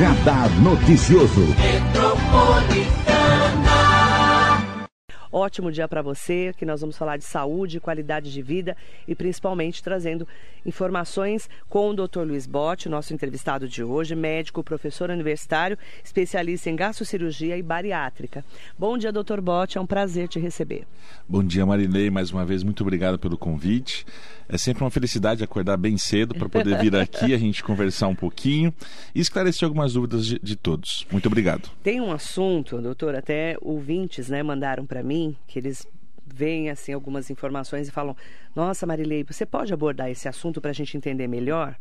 Radar Noticioso. Ótimo dia para você, que nós vamos falar de saúde, qualidade de vida e principalmente trazendo informações com o Dr. Luiz Botti, nosso entrevistado de hoje, médico, professor universitário, especialista em gastrocirurgia e bariátrica. Bom dia, Dr. Botti, é um prazer te receber. Bom dia, Marilei, mais uma vez muito obrigado pelo convite. É sempre uma felicidade acordar bem cedo para poder vir aqui a gente conversar um pouquinho e esclarecer algumas dúvidas de, de todos. Muito obrigado. Tem um assunto, doutor, até ouvintes, né, mandaram para mim que eles veem assim algumas informações e falam: "Nossa, Marilei, você pode abordar esse assunto para a gente entender melhor?"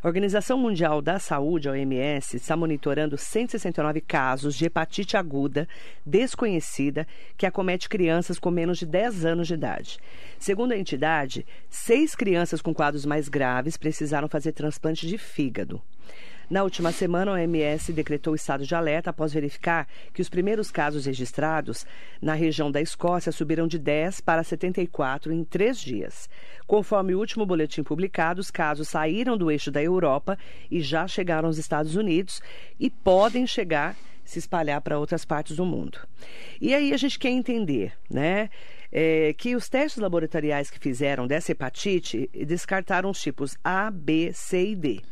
A Organização Mundial da Saúde, a OMS, está monitorando 169 casos de hepatite aguda desconhecida que acomete crianças com menos de 10 anos de idade. Segundo a entidade, seis crianças com quadros mais graves precisaram fazer transplante de fígado. Na última semana, a OMS decretou estado de alerta após verificar que os primeiros casos registrados na região da Escócia subiram de 10 para 74 em três dias. Conforme o último boletim publicado, os casos saíram do eixo da Europa e já chegaram aos Estados Unidos e podem chegar se espalhar para outras partes do mundo. E aí a gente quer entender, né? É, que os testes laboratoriais que fizeram dessa hepatite descartaram os tipos A, B, C e D.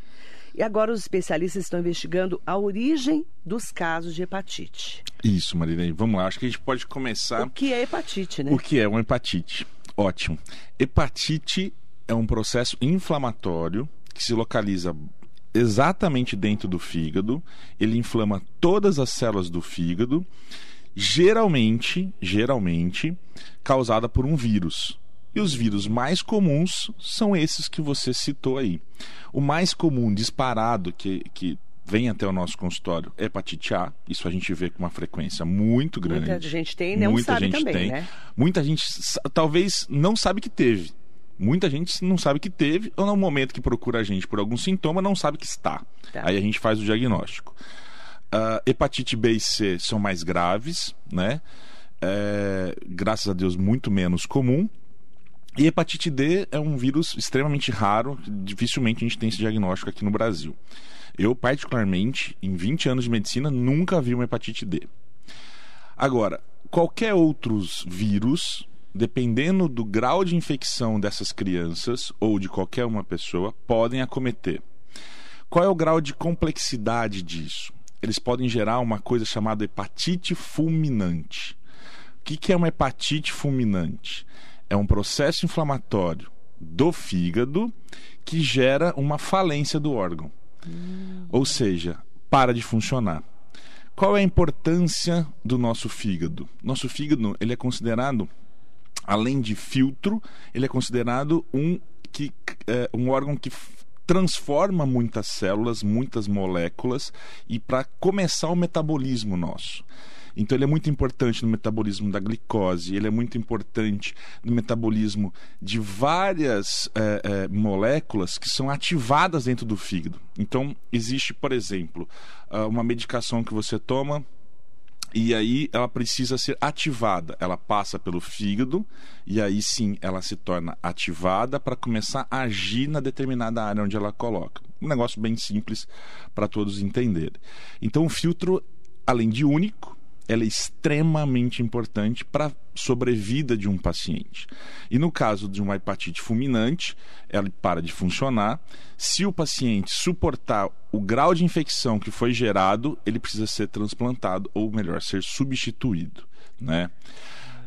E agora os especialistas estão investigando a origem dos casos de hepatite. Isso, Marilene. Vamos lá. Acho que a gente pode começar. O que é hepatite, né? O que é uma hepatite? Ótimo. Hepatite é um processo inflamatório que se localiza exatamente dentro do fígado. Ele inflama todas as células do fígado, geralmente, geralmente causada por um vírus. E os vírus mais comuns são esses que você citou aí. O mais comum, disparado, que, que vem até o nosso consultório é hepatite A. Isso a gente vê com uma frequência muito grande. Muita gente tem e não Muita sabe gente também, tem. né? Muita gente talvez não sabe que teve. Muita gente não sabe que teve, ou no momento que procura a gente por algum sintoma, não sabe que está. Tá. Aí a gente faz o diagnóstico. Uh, hepatite B e C são mais graves, né? É, graças a Deus, muito menos comum. E hepatite D é um vírus extremamente raro, dificilmente a gente tem esse diagnóstico aqui no Brasil. Eu, particularmente, em 20 anos de medicina, nunca vi uma hepatite D. Agora, qualquer outros vírus, dependendo do grau de infecção dessas crianças ou de qualquer uma pessoa, podem acometer. Qual é o grau de complexidade disso? Eles podem gerar uma coisa chamada hepatite fulminante. O que é uma hepatite fulminante? É um processo inflamatório do fígado que gera uma falência do órgão. Hum. Ou seja, para de funcionar. Qual é a importância do nosso fígado? Nosso fígado ele é considerado, além de filtro, ele é considerado um, que, é, um órgão que transforma muitas células, muitas moléculas e para começar o metabolismo nosso. Então ele é muito importante no metabolismo da glicose, ele é muito importante no metabolismo de várias é, é, moléculas que são ativadas dentro do fígado. Então existe, por exemplo, ah, uma medicação que você toma e aí ela precisa ser ativada. Ela passa pelo fígado e aí sim ela se torna ativada para começar a agir na determinada área onde ela coloca. Um negócio bem simples para todos entenderem. Então o filtro, além de único, ela é extremamente importante para a sobrevida de um paciente. E no caso de uma hepatite fulminante, ela para de funcionar. Se o paciente suportar o grau de infecção que foi gerado, ele precisa ser transplantado, ou melhor, ser substituído. Né?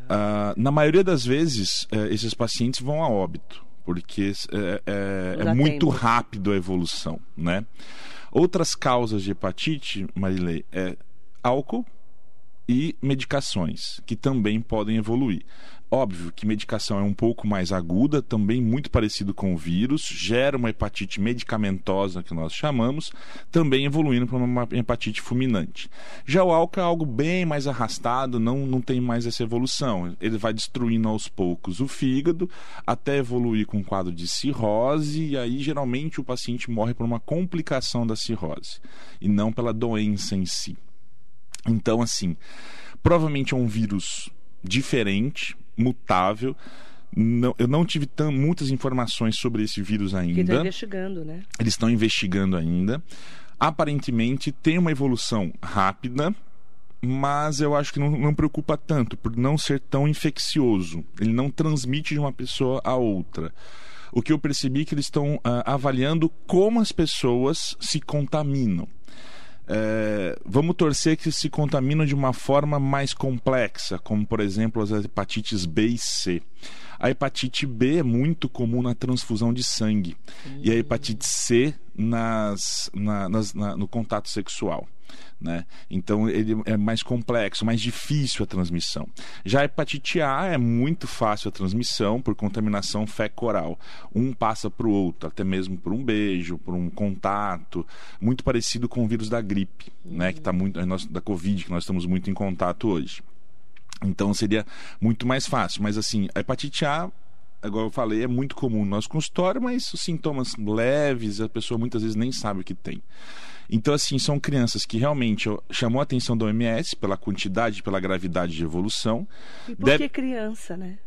Uh, na maioria das vezes, uh, esses pacientes vão a óbito, porque é, é, é muito rápido a evolução. Né? Outras causas de hepatite, Marilei, é álcool e medicações, que também podem evoluir. Óbvio que medicação é um pouco mais aguda, também muito parecido com o vírus, gera uma hepatite medicamentosa, que nós chamamos, também evoluindo para uma hepatite fulminante. Já o álcool é algo bem mais arrastado, não, não tem mais essa evolução. Ele vai destruindo aos poucos o fígado, até evoluir com um quadro de cirrose, e aí geralmente o paciente morre por uma complicação da cirrose, e não pela doença em si. Então, assim, provavelmente é um vírus diferente, mutável. Não, eu não tive tão, muitas informações sobre esse vírus ainda. Eles estão investigando, né? Eles estão investigando ainda. aparentemente tem uma evolução rápida, mas eu acho que não, não, preocupa tanto por não ser tão infeccioso. Ele não transmite de uma pessoa a outra. O que eu percebi é que eles estão uh, avaliando como as pessoas se contaminam. É, vamos torcer que se contaminam de uma forma mais complexa, como por exemplo as hepatites B e C. A hepatite B é muito comum na transfusão de sangue e a hepatite C nas, na, nas, na, no contato sexual. Né? Então ele é mais complexo, mais difícil a transmissão. Já a hepatite A é muito fácil a transmissão por contaminação fecal-oral. Um passa para o outro, até mesmo por um beijo, por um contato, muito parecido com o vírus da gripe, né? Que tá muito da Covid, que nós estamos muito em contato hoje. Então seria muito mais fácil. Mas assim, a hepatite A igual eu falei, é muito comum no nosso consultório, mas os sintomas leves, a pessoa muitas vezes nem sabe o que tem. Então, assim, são crianças que realmente chamou a atenção da OMS pela quantidade, pela gravidade de evolução. E por Deve... que criança, né?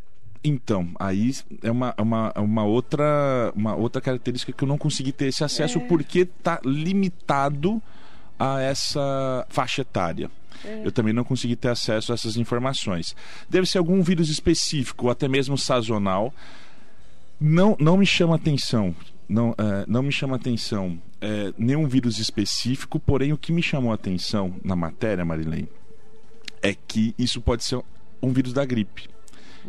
Então, aí é uma, uma, uma, outra, uma outra característica que eu não consegui ter esse acesso é. porque está limitado a essa faixa etária. É. Eu também não consegui ter acesso a essas informações. Deve ser algum vírus específico, até mesmo sazonal. Não, não me chama atenção. Não, uh, não me chama atenção uh, nenhum vírus específico, porém o que me chamou atenção na matéria, Marilene, é que isso pode ser um vírus da gripe.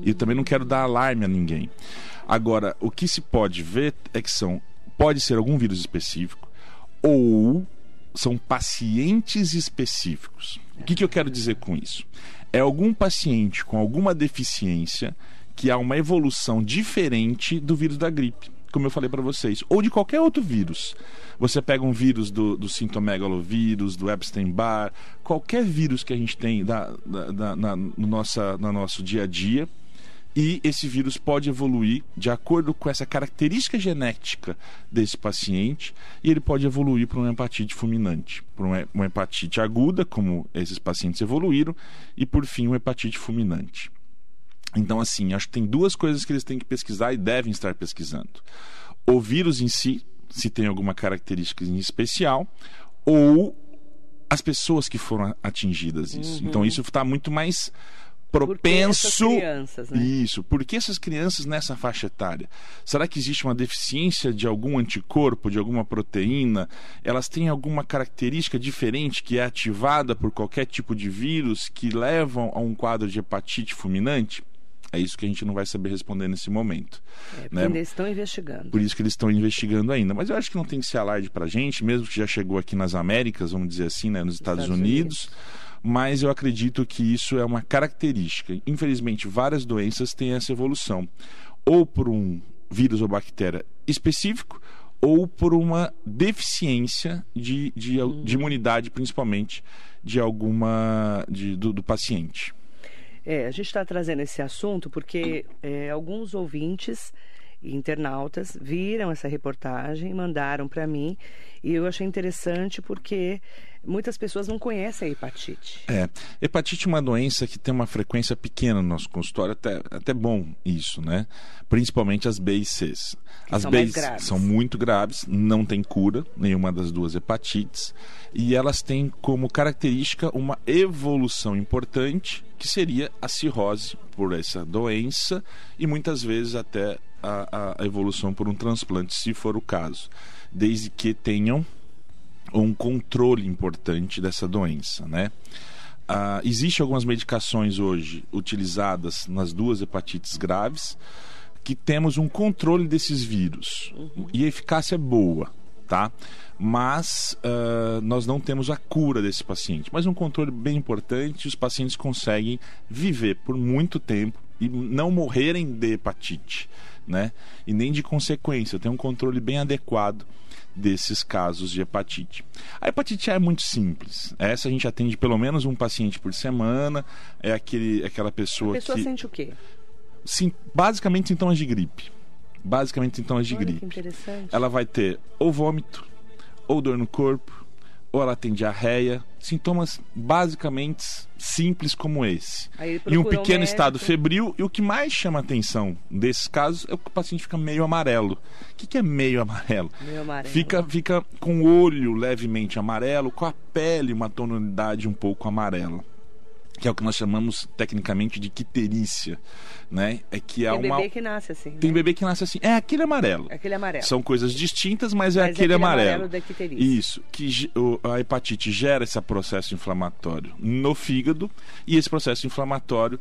E eu também não quero dar alarme a ninguém. Agora, o que se pode ver é que são pode ser algum vírus específico ou são pacientes específicos. O que, que eu quero dizer com isso? É algum paciente com alguma deficiência que há uma evolução diferente do vírus da gripe, como eu falei para vocês, ou de qualquer outro vírus. Você pega um vírus do, do sintomegalovírus, do Epstein-Barr, qualquer vírus que a gente tem da, da, da, na, no, nossa, no nosso dia a dia, e esse vírus pode evoluir de acordo com essa característica genética desse paciente e ele pode evoluir para uma hepatite fulminante, para uma hepatite aguda, como esses pacientes evoluíram, e por fim uma hepatite fulminante. Então, assim, acho que tem duas coisas que eles têm que pesquisar e devem estar pesquisando: o vírus em si, se tem alguma característica em especial, ou as pessoas que foram atingidas isso. Uhum. Então, isso está muito mais propenso. Crianças, né? Isso. Por que essas crianças nessa faixa etária? Será que existe uma deficiência de algum anticorpo, de alguma proteína? Elas têm alguma característica diferente que é ativada por qualquer tipo de vírus que levam a um quadro de hepatite fulminante? É isso que a gente não vai saber responder nesse momento. É, né? eles estão investigando. Por isso que eles estão investigando ainda. Mas eu acho que não tem que ser alarde para a gente, mesmo que já chegou aqui nas Américas, vamos dizer assim, né? nos Estados, Estados Unidos. Unidos mas eu acredito que isso é uma característica. Infelizmente, várias doenças têm essa evolução, ou por um vírus ou bactéria específico, ou por uma deficiência de, de, de imunidade, principalmente de alguma de, do, do paciente. É, a gente está trazendo esse assunto porque é, alguns ouvintes internautas viram essa reportagem, mandaram para mim e eu achei interessante porque muitas pessoas não conhecem a hepatite. É, hepatite é uma doença que tem uma frequência pequena no nosso consultório, até, até bom isso, né? Principalmente as B e Cs. as são B são muito graves, não tem cura, nenhuma das duas hepatites, e elas têm como característica uma evolução importante, que seria a cirrose por essa doença, e muitas vezes até a, a evolução por um transplante, se for o caso, desde que tenham um controle importante dessa doença, né? Ah, Existem algumas medicações hoje utilizadas nas duas hepatites graves que temos um controle desses vírus uhum. e a eficácia é boa, tá? Mas uh, nós não temos a cura desse paciente, mas um controle bem importante. Os pacientes conseguem viver por muito tempo e não morrerem de hepatite, né? E nem de consequência. Tem um controle bem adequado desses casos de hepatite. A hepatite A é muito simples. Essa a gente atende pelo menos um paciente por semana. É aquele, aquela pessoa, a pessoa que. sente o quê? Sim, basicamente sintomas de gripe. Basicamente sintomas de Olha gripe. interessante. Ela vai ter ou vômito, ou dor no corpo, ou ela tem diarreia, sintomas basicamente simples como esse. E um pequeno estado febril, e o que mais chama atenção desses casos é que o paciente fica meio amarelo. O que, que é meio amarelo? Meio amarelo. Fica, fica com o olho levemente amarelo, com a pele uma tonalidade um pouco amarela que é o que nós chamamos tecnicamente de quiterícia, né? É que é Tem uma bebê que nasce assim. Tem né? bebê que nasce assim. É aquele amarelo. É aquele amarelo. São coisas distintas, mas é Mas é aquele, aquele amarelo. amarelo da quiterícia. Isso, que a hepatite gera esse processo inflamatório no fígado e esse processo inflamatório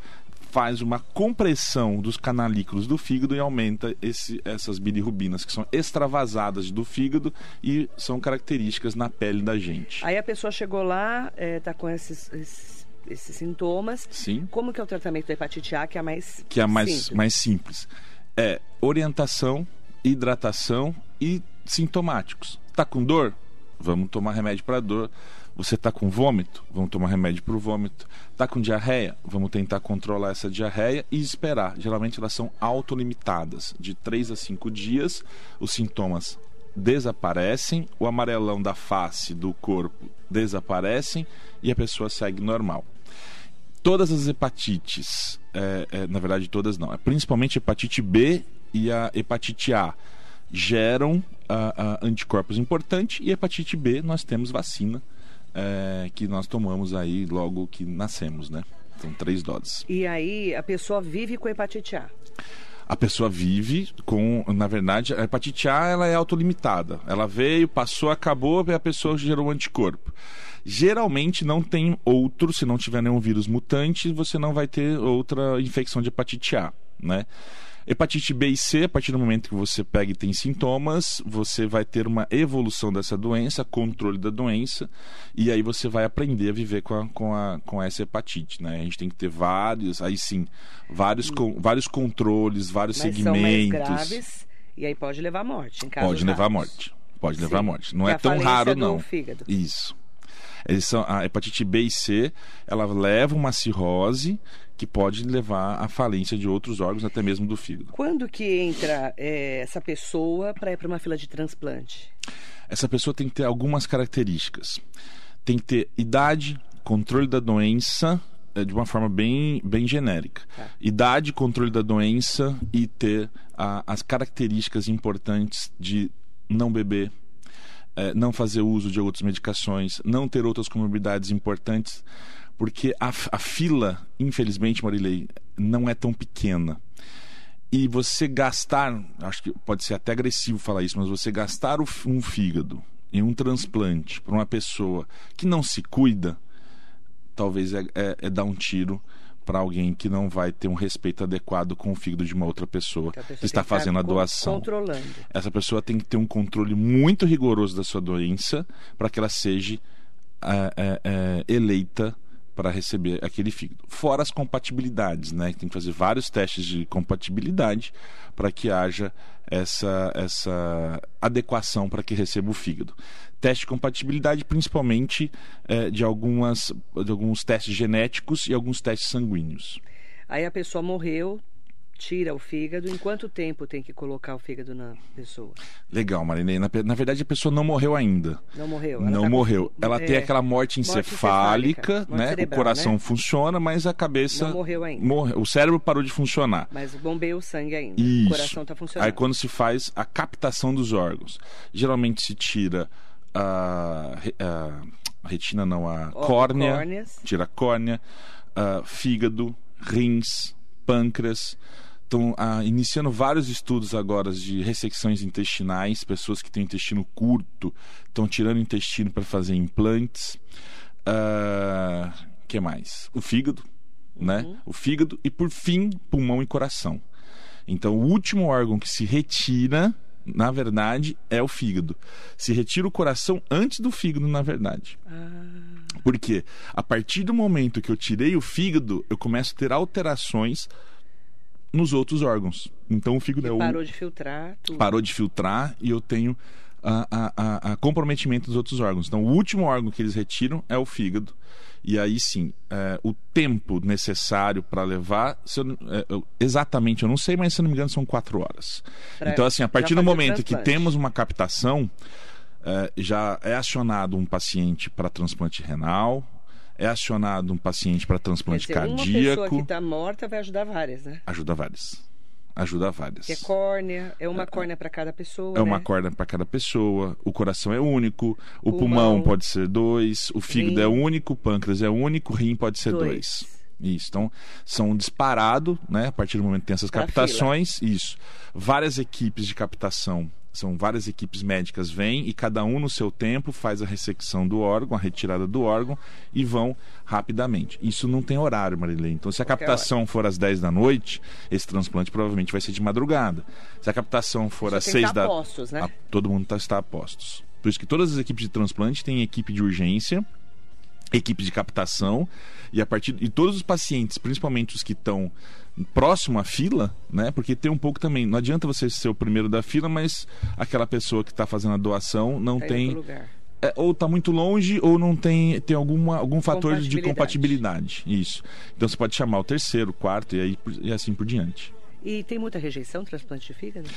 faz uma compressão dos canalículos do fígado e aumenta esse- essas bilirrubinas que são extravasadas do fígado e são características na pele da gente. Aí a pessoa chegou lá, é, tá com esses, esses, esses sintomas. Sim. Como que é o tratamento da hepatite A, que é a mais que é a mais simples? mais simples. É orientação, hidratação e sintomáticos. Tá com dor? Vamos tomar remédio para dor. Você tá com vômito? Vamos tomar remédio para o vômito. Tá com diarreia? Vamos tentar controlar essa diarreia e esperar. Geralmente elas são autolimitadas. De 3 a 5 dias, os sintomas desaparecem, o amarelão da face do corpo desaparecem e a pessoa segue normal todas as hepatites, é, é, na verdade todas não, é principalmente a hepatite B e a hepatite A, geram ah, ah, anticorpos importantes e hepatite B nós temos vacina é, que nós tomamos aí logo que nascemos, né? São três doses. E aí a pessoa vive com hepatite A. A pessoa vive com, na verdade, a hepatite A ela é autolimitada. Ela veio, passou, acabou a pessoa gerou um anticorpo. Geralmente não tem outro, se não tiver nenhum vírus mutante, você não vai ter outra infecção de hepatite A, né? Hepatite B e C, a partir do momento que você pega e tem sintomas, você vai ter uma evolução dessa doença, controle da doença, e aí você vai aprender a viver com, a, com, a, com essa hepatite, né? A gente tem que ter vários, aí sim, vários, com, vários controles, vários Mas são mais segmentos. graves e aí pode levar à morte. Em casos Pode levar à morte. Pode levar à morte. Não é tão raro, do não. Isso. São, a hepatite B e C, ela leva uma cirrose que pode levar à falência de outros órgãos, até mesmo do fígado. Quando que entra é, essa pessoa para ir para uma fila de transplante? Essa pessoa tem que ter algumas características. Tem que ter idade, controle da doença, eh, de uma forma bem, bem genérica. Tá. Idade, controle da doença e ter ah, as características importantes de não beber, não fazer uso de outras medicações, não ter outras comorbidades importantes, porque a, a fila, infelizmente, Marilei, não é tão pequena. E você gastar, acho que pode ser até agressivo falar isso, mas você gastar um fígado em um transplante para uma pessoa que não se cuida, talvez é, é- é dar um tiro para alguém que não vai ter um respeito adequado com o fígado de uma outra pessoa Que pessoa que está fazendo a doação. Essa pessoa tem que ter um controle muito rigoroso da sua doença para que ela seja ah, ah, ah, eleita para receber aquele fígado. Fora as compatibilidades, né? Tem que fazer vários testes de compatibilidade para que haja essa, essa adequação para que receba o fígado. Teste de compatibilidade, principalmente eh, de, algumas, de alguns testes genéticos e alguns testes sanguíneos. Aí a pessoa morreu, tira o fígado. Em quanto tempo tem que colocar o fígado na pessoa? Legal, Marinei. Na, na verdade, a pessoa não morreu ainda. Não morreu? Ela não tá com- morreu. Ela é, tem aquela morte encefálica, morte né? cerebral, o coração né? funciona, mas a cabeça Não morreu ainda. morre- O cérebro parou de funcionar. Mas bombeia o sangue ainda. Isso. O coração está funcionando. Aí quando se faz a captação dos órgãos, geralmente se tira a, a retina, não, a córnea, córneas. tira a córnea, a fígado, rins, pâncreas. Estão ah, iniciando vários estudos agora de ressecções intestinais, pessoas que têm intestino curto estão tirando intestino para fazer implantes. O que mais? O fígado, né? Uhum. O fígado e por fim pulmão e coração. Então, o último órgão que se retira, na verdade, é o fígado. Se retira o coração antes do fígado, na verdade. Ah, Por quê? A partir do momento que eu tirei o fígado, eu começo a ter alterações nos outros órgãos. Então, o fígado é o parou de filtrar tudo. parou de filtrar e eu tenho a, a- a- a comprometimento dos outros órgãos. Então, o último órgão que eles retiram é o fígado. E aí sim, é, o tempo necessário para levar, eu é, exatamente, eu não sei, mas se não me engano, são quatro horas. Pra então, assim, a partir do momento que temos uma captação, é, já é acionado um paciente para transplante renal, é acionado um paciente para transplante Quer dizer, cardíaco. Uma pessoa que está morta vai ajudar várias, né? Ajuda várias. Ajuda várias. Que é córnea, é uma córnea para cada pessoa. É uma né? córnea para cada pessoa. O coração é único. O pulmão, Pulmão. pode ser dois. O fígado Rim. é único. O pâncreas é único. O rim pode ser dois. Dois. Isso. Então, são disparado, né? A partir do momento que tem essas Pra captações. Isso. Várias equipes de captação. São várias equipes médicas vêm e cada um no seu tempo faz a ressecção do órgão, a retirada do órgão e vão rapidamente. Isso não tem horário, Marilei. Então, se a captação for às 10 da noite, esse transplante provavelmente vai ser de madrugada. Se a captação for Só às tem que 6 estar da postos, né? a- todo mundo tá, está a postos. Por isso que todas as equipes de transplante têm equipe de urgência, equipe de captação, e a partir e todos os pacientes, principalmente os que estão próximo à fila, né? Porque tem um pouco também, não adianta você ser o primeiro da fila, mas aquela pessoa que está fazendo a doação não Tá em tem é, ou está muito longe ou não tem tem alguma algum fator de Compatibilidade. Isso. Então você pode chamar o terceiro, o quarto e aí e assim por diante. E tem muita rejeição transplante de fígado?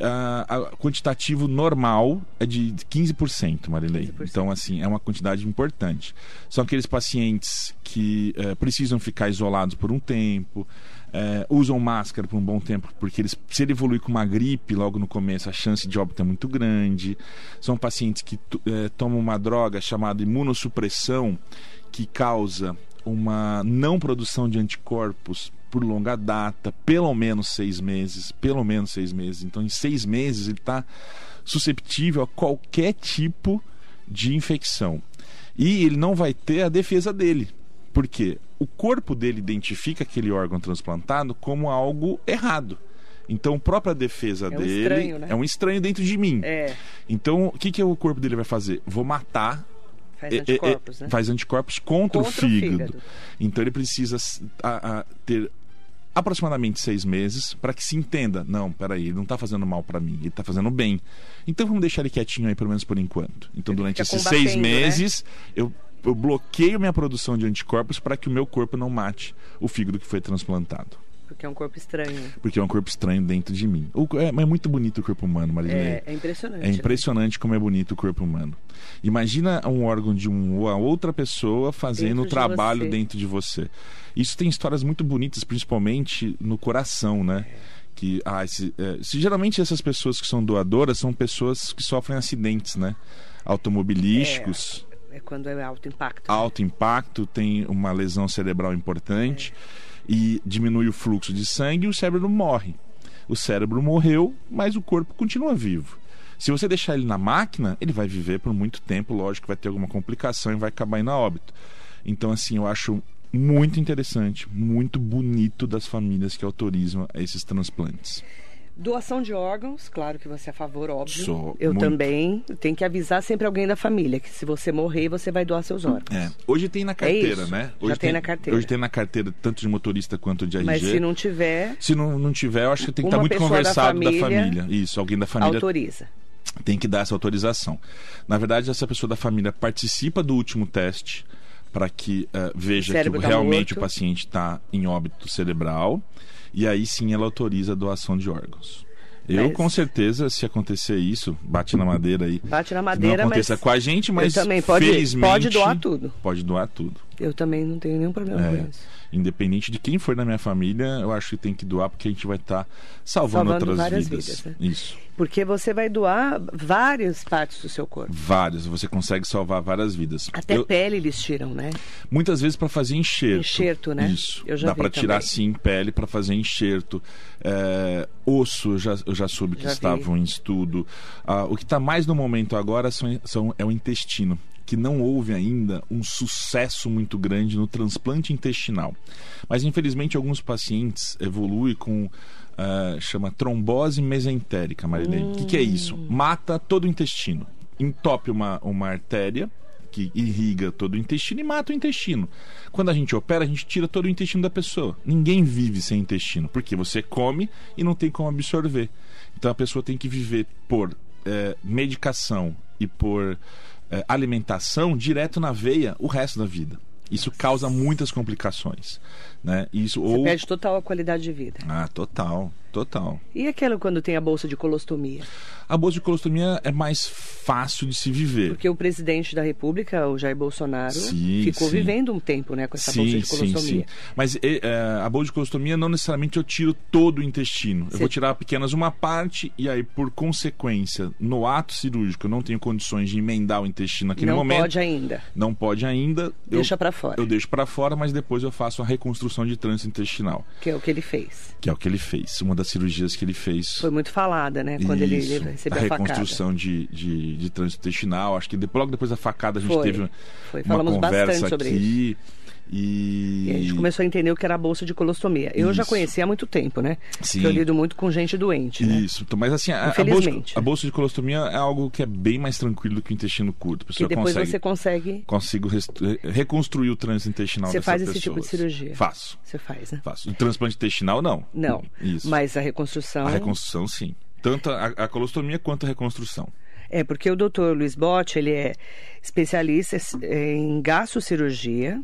Ah, a quantitativo normal é de 15%, Marilei. 15%. Então, assim, é uma quantidade importante. São aqueles pacientes que eh, precisam ficar isolados por um tempo, eh, usam máscara por um bom tempo, porque eles, se ele evoluir com uma gripe logo no começo, a chance de óbito é muito grande. São pacientes que eh, tomam uma droga chamada imunossupressão, que causa uma não produção de anticorpos por longa data, pelo menos seis meses, pelo menos seis meses. Então, em seis meses, ele está susceptível a qualquer tipo de infecção. E ele não vai ter a defesa dele. Por quê? O corpo dele identifica aquele órgão transplantado como algo errado. Então, a própria defesa É um dele estranho, né? é um estranho dentro de mim. É, Então, o que, que o corpo dele vai fazer? Vou matar faz anticorpos, é, né? Faz anticorpos contra, o, Contra o fígado. fígado. Então ele precisa a- a- ter aproximadamente seis meses para que se entenda. Não, peraí, ele não está fazendo mal para mim, ele está fazendo bem. Então vamos deixar ele quietinho aí, pelo menos por enquanto. Então Ele durante esses seis né? meses, eu, eu bloqueio minha produção de anticorpos para que o meu corpo não mate o fígado que foi transplantado. Porque é um corpo estranho. Porque é um corpo estranho dentro de mim. O- é, é muito bonito o corpo humano, Marilene. É, é impressionante. É né? impressionante como é bonito o corpo humano. Imagina um órgão de uma outra pessoa fazendo o de trabalho você. dentro de você. Isso tem histórias muito bonitas, principalmente no coração, né? Que ah, esse, é, se, geralmente essas pessoas que são doadoras são pessoas que sofrem acidentes, né? Automobilísticos, É quando é alto impacto. alto impacto, tem uma lesão cerebral importante e diminui o fluxo de sangue e o cérebro morre. O cérebro morreu, mas o corpo continua vivo. Se você deixar ele na máquina, ele vai viver por muito tempo, lógico vai ter alguma complicação e vai acabar indo a óbito. Então, assim, eu acho muito interessante, muito bonito das famílias que autorizam esses transplantes. Doação de órgãos, claro que você é a favor, óbvio. Sou Eu muito. também. Tem que avisar sempre alguém da família que se você morrer, você vai doar seus órgãos. É, hoje tem na carteira, isso. né? Já Hoje tem na carteira. Hoje tem na carteira tanto de motorista quanto de RG. Mas se não tiver, Se não, não tiver, eu acho que tem que estar muito pessoa da conversado da família. família Isso, alguém da família autoriza. tem que dar essa autorização. Na verdade, essa pessoa da família participa do último teste para que eh, veja que tá realmente o paciente está em óbito cerebral e aí sim ela autoriza a doação de órgãos. Eu, Mas- com certeza, se acontecer isso, bate na madeira aí. Bate na madeira, não aconteça mas com a gente, mas eu também pode, felizmente pode doar tudo. Pode doar tudo. Eu também não tenho nenhum problema É. com isso. Independente de quem for na minha família, eu acho que tem que doar porque a gente vai estar salvando, Salvando outras várias vidas. vidas, né? Isso. Porque você vai doar várias partes do seu corpo. Várias, você consegue salvar várias vidas. Até Eu- pele eles tiram, né? muitas vezes para fazer enxerto. Enxerto, né? Isso. Eu já Dá para tirar sim pele para fazer enxerto. É, osso, eu já, eu já soube que Já vi. estavam em estudo. Ah, o que está mais no momento agora são, são- é o intestino. Que não houve ainda um sucesso muito grande no transplante intestinal. Mas infelizmente alguns pacientes evoluem com ah, chama trombose mesentérica, Marilene. O que, que é isso? Hum. Mata todo o intestino. Entope uma, uma artéria que irriga todo o intestino e mata o intestino. Quando a gente opera, a gente tira todo o intestino da pessoa. Ninguém vive sem intestino, porque você come e não tem como absorver. Então a pessoa tem que viver por eh, medicação e por eh, alimentação direto na veia o resto da vida. Isso causa muitas complicações, né? Isso Você ou perde total a qualidade de vida. ah, total, total. E aquilo quando tem a bolsa de colostomia? A bolsa de colostomia é mais fácil de se viver. Porque o presidente da República, o Jair Bolsonaro, sim, ficou sim. vivendo um tempo né, com essa sim, bolsa de colostomia. Sim, sim. Mas é, a bolsa de colostomia não necessariamente eu tiro todo o intestino. Eu vou tirar apenas uma parte e aí, por consequência, no ato cirúrgico, eu não tenho condições de emendar o intestino naquele não momento. Não pode ainda. Não pode ainda. Deixa para fora. Eu deixo para fora, mas depois eu faço a reconstrução de trânsito intestinal. Que é o que ele fez. Que é o que ele fez. Uma das cirurgias que ele fez. Foi muito falada, né? Quando Isso, ele recebeu a, a reconstrução de, de, de trânsito intestinal. Acho que depois, logo depois da facada a gente foi, teve foi. uma Falamos conversa sobre aqui. Isso. E... e... a gente começou a entender o que era a bolsa de colostomia. Eu Isso. já conhecia há muito tempo, né? Sim. Porque eu lido muito com gente doente, né? Isso, mas assim, a, a, bolsa, a, bolsa, de colostomia é algo que é bem mais tranquilo do que o intestino curto. E depois consegue, você consegue... Consigo reconstruir o trânsito intestinal Você faz esse pessoas. tipo de cirurgia? Faço. Você faz, né? Faço. O transplante intestinal, não. Não. Isso. Mas a reconstrução... A reconstrução, sim. Tanto a, a colostomia quanto a reconstrução. É, porque o doutor Luiz Botti, ele é especialista em gastrocirurgia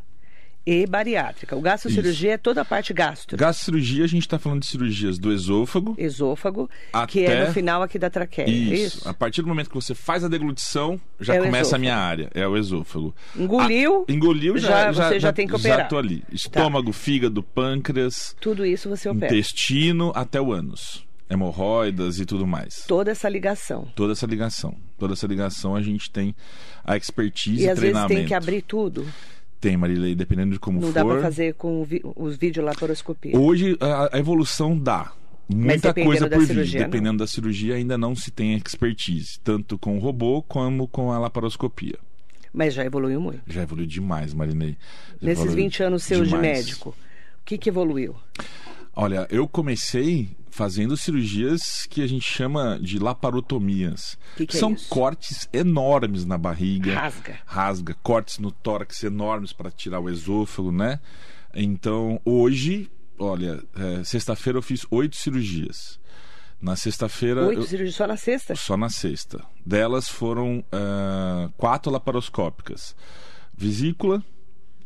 e bariátrica. O gastrocirurgia Isso. é toda a parte gastro. Gastrocirurgia, a gente está falando de cirurgias do esôfago. Esôfago, até... que é no final aqui da traqueia. É isso. Isso. A partir do momento que você faz a deglutição, já é começa a minha área. É o esôfago. Engoliu. A... Engoliu, já, já, você já, já, tem que operar. Já estou ali. Estômago, tá. fígado, pâncreas. Tudo isso você opera. Intestino até o ânus hemorroidas e tudo mais. Toda essa ligação. Toda essa ligação. Toda essa ligação a gente tem a expertise e, e às treinamento. vezes tem que abrir tudo. Tem, Marilei, dependendo de como Não for. Não dá para fazer com os vídeos laparoscopia. Hoje a, a evolução dá. Muita coisa por vir. Dependendo da cirurgia, ainda não se tem expertise, tanto com o robô como com a laparoscopia. Mas já evoluiu muito. Já evoluiu demais, Marinei. Já Nesses 20 anos seus demais. de médico, o que, que evoluiu? Olha, eu comecei fazendo cirurgias que a gente chama de laparotomias. Que que é São é cortes enormes na barriga. Rasga. Rasga. Cortes no tórax enormes para tirar o esôfago, né? Então, hoje, olha, é, sexta-feira eu fiz oito cirurgias. Na sexta-feira. Oito eu... cirurgias só na sexta? Só na sexta. Delas foram uh, quatro laparoscópicas: vesícula,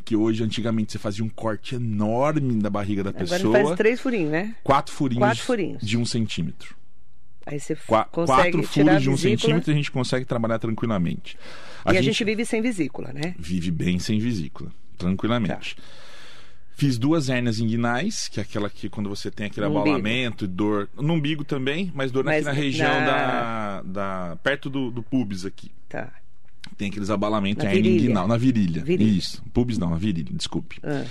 que hoje, antigamente, você fazia um corte enorme da barriga da Agora pessoa. Agora faz três furinhos, né? Quatro furinhos, Quatro furinhos. de um centímetro. Aí você Qua consegue Quatro furos de um centímetro a gente consegue trabalhar tranquilamente. A e gente... a gente vive sem vesícula, né? Vive bem sem vesícula, tranquilamente. Tá. Fiz duas hérnias inguinais, que é aquela que quando você tem aquele no abalamento e dor. No umbigo também, mas dor mas aqui na região na... Da, da. perto do, do pubis aqui. Tá. Tem aqueles abalamentos na hernia virilha. inguinal, na virilha. virilha. Isso. Pubis não, na virilha, desculpe. Ah.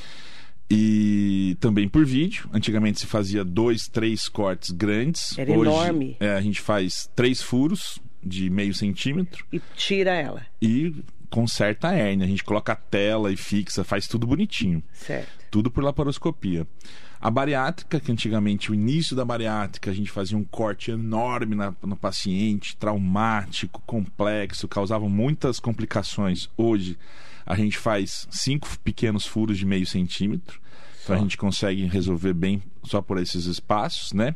E também por vídeo. Antigamente se fazia dois, três cortes grandes. Era Hoje, enorme. É, a gente faz três furos de meio centímetro. E tira ela. E conserta a hérnia. A gente coloca a tela e fixa, faz tudo bonitinho. Certo. Tudo por laparoscopia. A bariátrica, que antigamente o início da bariátrica a gente fazia um corte enorme na, no paciente, traumático, complexo, causava muitas complicações. Hoje a gente faz cinco pequenos furos de meio centímetro, então a gente consegue resolver bem só por esses espaços, né?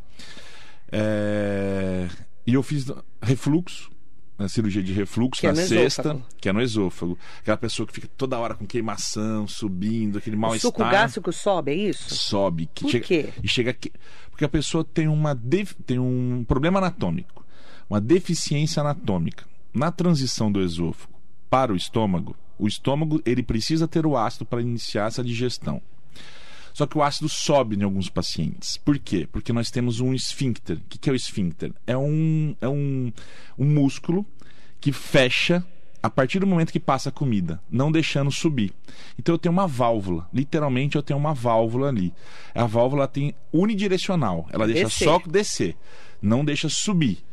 É... E eu fiz refluxo, na cirurgia de refluxo que na é sexta, esôfago. que é no esôfago. Aquela pessoa que fica toda hora com queimação, subindo, aquele mal-estar. O suco gástrico sobe, é isso? Sobe. Que Por chega, quê? E chega aqui. Porque a pessoa tem, uma def... tem um problema anatômico, uma deficiência anatômica. Na transição do esôfago para o estômago, o estômago ele precisa ter o ácido para iniciar essa digestão. Só que o ácido sobe em alguns pacientes. Por quê? Porque nós temos um esfíncter. O que é o esfíncter? É um, é um, um músculo que fecha a partir do momento que passa a comida, não deixando subir. Então eu tenho uma válvula, literalmente eu tenho uma válvula ali. A válvula tem unidirecional, ela deixa Descer. só descer, não deixa subir.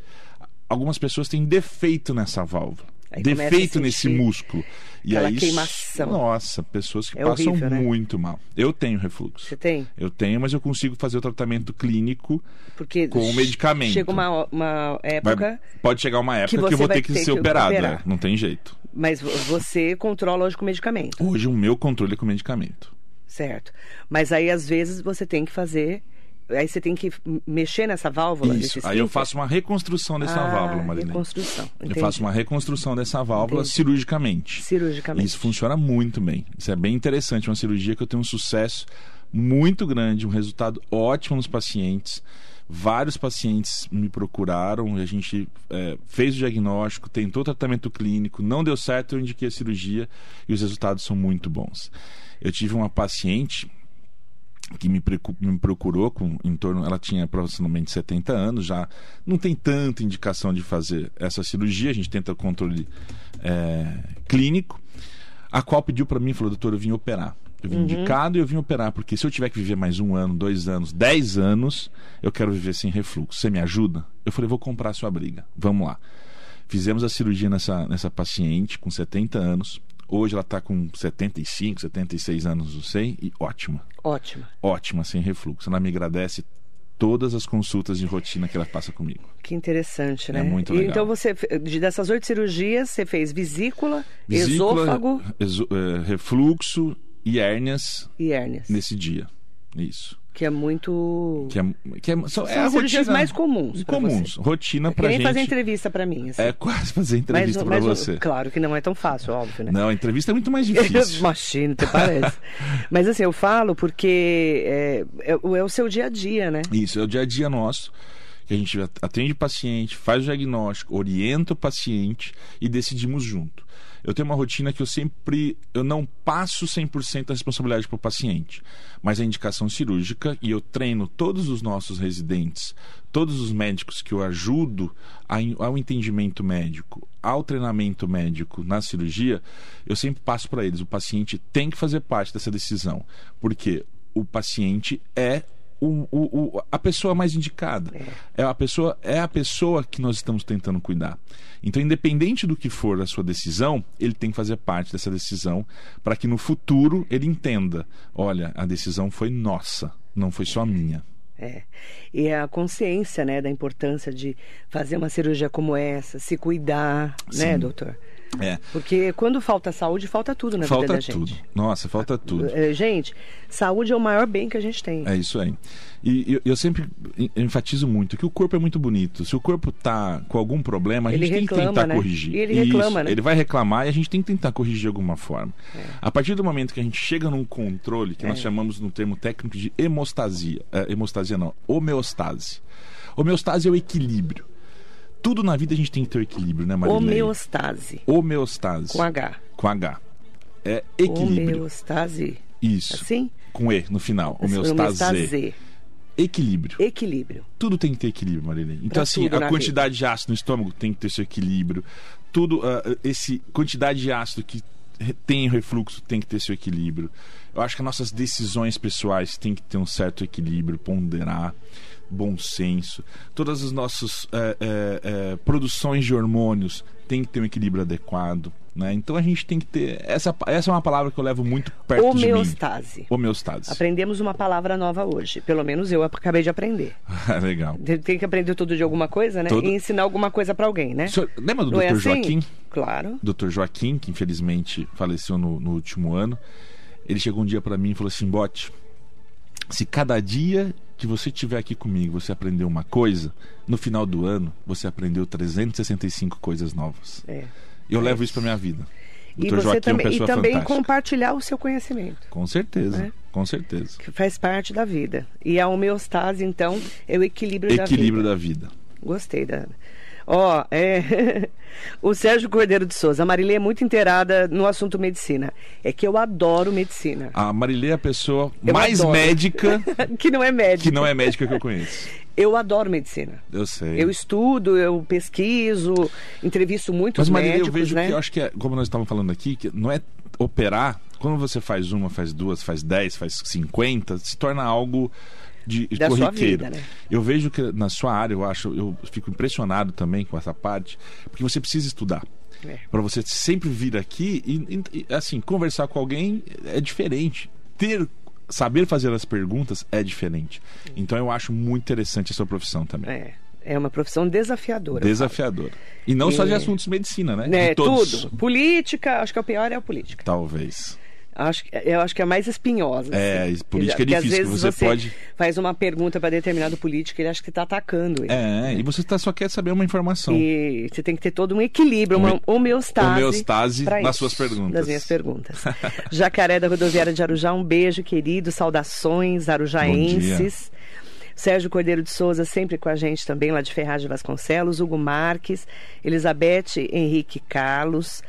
Algumas pessoas têm defeito nessa válvula. Aí defeito nesse músculo. E aí, queimação. Nossa, pessoas que É passam horrível, né? muito mal. Eu tenho refluxo. Você tem? Eu tenho, mas eu consigo fazer o tratamento clínico Porque com o medicamento. chega uma, uma Vai- época, pode chegar uma época que, você eu vou vai ter que ser que operado. é, Não tem jeito. mas vo- você controla hoje com medicamento, Hoje o meu controle é com medicamento. certo? Mas aí às vezes você tem que fazer, aí você tem que mexer nessa válvula. Isso. Aí eu faço uma reconstrução dessa ah, válvula, Marilene. reconstrução. Eu entendi. faço uma reconstrução dessa válvula Entendi. cirurgicamente. cirurgicamente. Isso funciona muito bem. Isso é bem interessante. Uma cirurgia que eu tenho um sucesso muito grande, um resultado ótimo nos pacientes. Vários pacientes me procuraram, a gente é, fez o diagnóstico, tentou tratamento clínico, não deu certo, eu indiquei a cirurgia e os resultados são muito bons. Eu tive uma paciente que me, procurou com em torno, ela tinha aproximadamente 70 anos, já não tem tanta indicação de fazer essa cirurgia, a gente tenta o controle é, clínico, a qual pediu para mim, falou, doutor, eu vim operar. Eu vim uhum. indicado e eu vim operar, porque se eu tiver que viver mais um ano, dois anos, dez anos, eu quero viver sem refluxo. Você me ajuda? Eu falei, vou comprar a sua briga. Vamos lá. Fizemos a cirurgia nessa, nessa paciente com 70 anos. Hoje ela está com 75, 76 anos, não sei, e ótima. Ótima. Ótima, sem refluxo. Ela me agradece todas as consultas de rotina que ela passa comigo. Que interessante, né? É muito legal. então você, dessas oito cirurgias, você fez vesícula, vesícula esôfago... Exo, é, refluxo e hérnias. E hérnias. Nesse dia. Isso. Que é muito. Que é, que é, são, é rotina mais comuns. Comuns. Rotina pra nem gente. fazer entrevista para mim. Assim. É quase fazer entrevista para você. Claro que não é tão fácil, óbvio, né? Não, a entrevista é muito mais difícil. Imagina, te parece. Mas assim, eu falo porque é, é, é o seu dia a dia, né? Isso, é o dia a dia nosso que a gente atende o paciente, faz o diagnóstico, orienta o paciente e decidimos junto eu tenho uma rotina que eu sempre eu não passo 100% da responsabilidade para o paciente, mas a indicação cirúrgica e eu treino todos os nossos residentes, todos os médicos que eu ajudo ao entendimento médico, ao treinamento médico na cirurgia, eu sempre passo para eles, o paciente tem que fazer parte dessa decisão, porque o paciente é o, o, o, a pessoa mais indicada. É. a pessoa, é a pessoa que nós estamos tentando cuidar. Então, independente do que for a sua decisão, ele tem que fazer parte dessa decisão para que no futuro ele entenda: olha, a decisão foi nossa, não foi só minha. É. E a consciência, né, da importância de fazer uma cirurgia como essa, se cuidar, né, Sim. né, doutor? É. Porque quando falta saúde, falta tudo na falta vida da gente. Falta tudo. Nossa, falta tudo. É, gente, saúde é o maior bem que a gente tem. É isso aí. E eu, eu sempre enfatizo muito que o corpo é muito bonito. Se o corpo tá com algum problema, a gente tem que tentar né? corrigir. E ele reclama, isso. né? Ele vai reclamar e a gente tem que tentar corrigir de alguma forma. É. A partir do momento que a gente chega num controle, que é. nós chamamos no termo técnico de hemostasia. É, hemostasia não, homeostase. Homeostase é o equilíbrio tudo na vida a gente tem que ter equilíbrio, né, Marilene? Homeostase. Homeostase. Com H. Com H. É equilíbrio. Homeostase. Isso. Assim? Com E no final. Homeostase. Homeostase. Equilíbrio. Equilíbrio. Tudo tem que ter equilíbrio, Marilene. Então, pra assim, a quantidade vida. de ácido no estômago tem que ter seu equilíbrio. Tudo, uh, esse quantidade de ácido que tem refluxo tem que ter seu equilíbrio. Eu acho que as nossas decisões pessoais têm que ter um certo equilíbrio, ponderar bom senso. Todas as nossas é, é, é, produções de hormônios têm que ter um equilíbrio adequado. Né? Então a gente tem que ter. Essa, essa é uma palavra que eu levo muito perto Homeostase. de mim. Homeostase. Aprendemos uma palavra nova hoje. Pelo menos eu acabei de aprender. Legal. Tem que aprender tudo de alguma coisa, né? Todo... E ensinar alguma coisa para alguém, né? Senhor, lembra do Dr. É assim? Joaquim? Claro. Dr. Joaquim, que infelizmente faleceu no, no último ano. Ele chegou um dia para mim e falou assim: Bote, se cada dia que você estiver aqui comigo, você aprendeu uma coisa, no final do ano você aprendeu 365 coisas novas. É. Eu é. levo isso para minha vida. E você Joaquim também, é e também fantástica. compartilhar o seu conhecimento. Com certeza, né? com certeza. Que faz parte da vida. E a homeostase, então, é o equilíbrio, equilíbrio da vida. Equilíbrio da vida. Gostei da. Ó, oh, é. o Sérgio Cordeiro de Souza. A Marilê é muito inteirada no assunto medicina. É que eu adoro medicina. A Marilê é a pessoa eu mais adoro. médica. que não é médica. Que não é médica que eu conheço. Eu adoro medicina. Eu sei. Eu estudo, eu pesquiso, entrevisto muitos Mas, Marilê, médicos, eu vejo né? que eu acho que é, como nós estávamos falando aqui, que não é operar. Quando você faz uma, faz duas, faz dez, faz cinquenta, se torna algo de da corriqueiro. Vida, né? Eu vejo que na sua área, eu acho, eu fico impressionado também com essa parte, porque você precisa estudar. É. Para você sempre vir aqui e, e, assim, conversar com alguém é diferente. Ter saber fazer as perguntas é diferente. Então eu acho muito interessante a sua profissão também. É. É uma profissão desafiadora. Desafiadora. E não só de assuntos de medicina, né? É, todos. tudo. Política, acho que é o pior é a política. Talvez. Acho, eu acho que é mais espinhosa. É, assim. política é difícil. às vezes você, você, pode. faz uma pergunta para determinado político e ele acha que está atacando ele. É, e você tá, só quer saber uma informação. E você tem que ter todo um equilíbrio, uma homeostase. Homeostase nas isso, suas perguntas. Nas minhas perguntas. Jacaré da Rodoviária de Arujá, um beijo, querido. Saudações, arujaenses. Sérgio Cordeiro de Souza sempre com a gente também, lá de Ferraz de Vasconcelos. Hugo Marques, Elizabeth Henrique Carlos.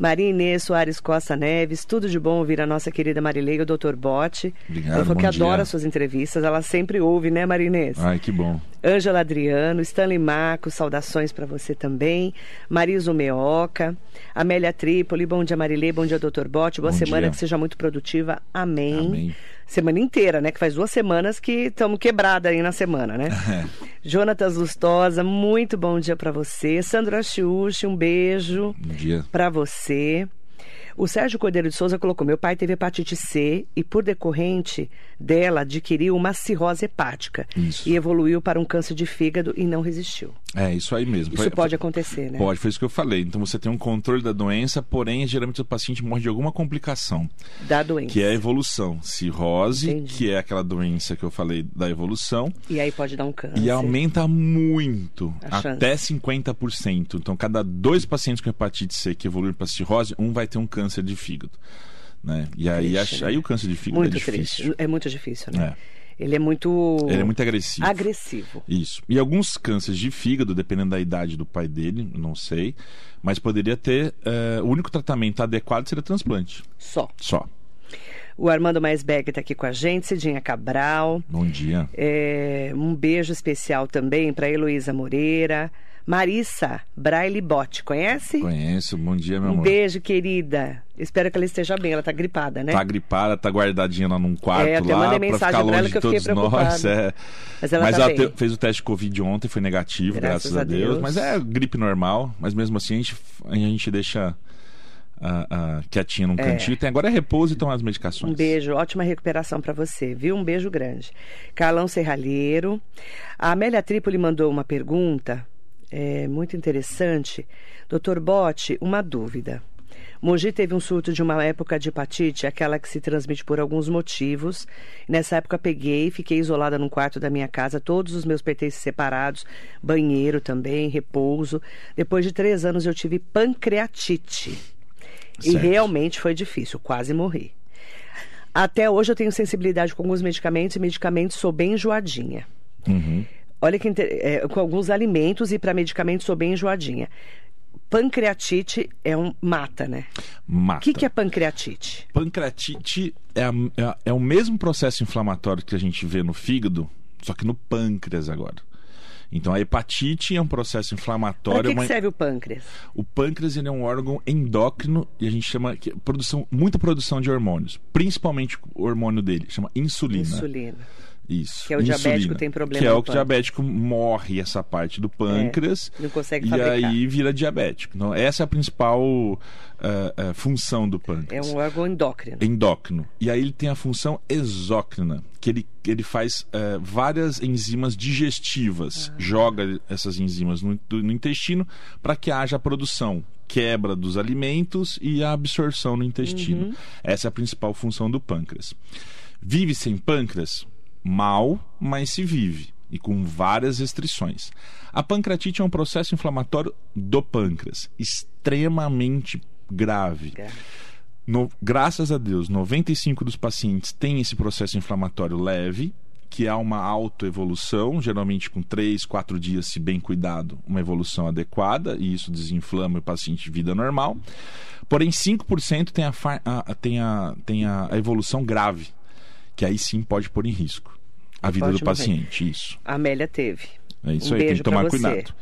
Maria Inês Soares Costa Neves, tudo de bom ouvir a nossa querida Marilei, o Dr. Bote. Obrigado, ela falou que dia. adora suas entrevistas, ela sempre ouve, né, Maria Inês? Ai, que bom. Ângela Adriano, Stanley Marcos, saudações para você também. Marisa Meoca, Amélia Trípoli, bom dia Marilei, bom dia Dr. Bote, boa Bom semana, dia. que seja muito produtiva, amém. Amém. Semana inteira, né? Que faz duas semanas que estamos quebrada aí na semana, né? Jonatas Lustosa, muito bom dia para você. Sandra Chiuchi, um beijo Bom dia. para você. O Sérgio Cordeiro de Souza colocou: meu pai teve hepatite C e, por decorrente dela, adquiriu uma cirrose hepática Isso. e evoluiu para um câncer de fígado e não resistiu. É, isso aí mesmo. Isso Foi- pode acontecer, né? Pode, foi isso que eu falei. Então você tem um controle da doença, porém, geralmente o paciente morre de alguma complicação, Da doença. que é a evolução. Cirrose, Entendi. que é aquela doença que eu falei da evolução, E aí pode dar um câncer. e aumenta muito, A chance. até 50%. Então, cada dois pacientes com hepatite C que evoluem para cirrose, um vai ter um câncer de fígado. Né? E aí, Triste, né? aí o câncer de fígado Muito é difícil. triste. É muito difícil, né? Ele é muito. Ele é muito agressivo. agressivo. Isso. E alguns cânceres de fígado, dependendo da idade do pai dele, não sei, mas poderia ter. eh, o único tratamento adequado seria transplante. Só. Só. O Armando Maisberg está aqui com a gente, Cidinha Cabral. Bom dia. É, um beijo especial também para Heloísa Moreira. Marissa Braille Bote, conhece? Conheço. Bom dia, meu Um amor. beijo, querida. Espero que ela esteja bem. Ela tá gripada, né? Tá gripada, tá guardadinha lá num quarto É, eu lá mandei pra mensagem ficar pra ela que eu de todos nós. preocupada. É. Mas ela tá bem. te- fez o teste de Covid ontem, foi negativo, Graças graças, a a Deus. Deus. Mas é gripe normal, mas mesmo assim a gente, a gente deixa ah, ah, quietinha num cantinho. Tem agora é repouso e tomar as medicações. Um beijo, ótima recuperação para você, viu? Um beijo grande. Carlão Serralheiro. A Amélia Trípoli mandou uma pergunta é, muito interessante. Doutor Bote, uma dúvida. Mogi teve um surto de uma época de hepatite, aquela que se transmite por alguns motivos. Nessa época peguei, fiquei isolada num quarto da minha casa, todos os meus pertences separados, banheiro também, repouso. Depois de três anos eu tive pancreatite. E Certo. realmente foi difícil, quase morri. Até hoje eu tenho sensibilidade com alguns medicamentos e medicamentos sou bem enjoadinha. Uhum. Olha que inter- é, com alguns alimentos e para medicamentos sou bem enjoadinha. Pancreatite é um mata, né? Mata. O que, que é pancreatite? Pancreatite é, a- é a- é o mesmo processo inflamatório que a gente vê no fígado, só que no pâncreas agora. Então a hepatite é um processo Para inflamatório. que, que uma- serve o pâncreas? O pâncreas ele é um órgão endócrino e a gente chama que produção muita produção de hormônios, principalmente o hormônio dele chama insulina. Insulina. Isso. Que é o diabético tem problema Que é o que diabético morre essa parte do pâncreas. não consegue e fabricar. aí vira diabético. Então essa é a principal ah, ah, função do É pâncreas um órgão endócrino. endócrino. E aí ele tem a função exócrina, que ele, ele faz eh, várias enzimas digestivas, joga essas enzimas no, no intestino para que haja a produção, quebra dos alimentos e a absorção no intestino. Essa é a principal função do pâncreas. Vive sem pâncreas? Mal, mas se vive. E com várias restrições. A pancreatite é um processo inflamatório do pâncreas, extremamente grave. Grave. No- graças a Deus, 95 dos pacientes têm esse processo inflamatório leve, que há uma autoevolução, geralmente com 3, 4 dias, se bem cuidado, uma evolução adequada, e isso desinflama o paciente de vida normal. Porém, 5% tem a, a- tem, a, tem a evolução grave, que aí sim pode pôr em risco a vida Pode do paciente. Isso. A Amélia teve. É isso um aí, tem que tomar cuidado.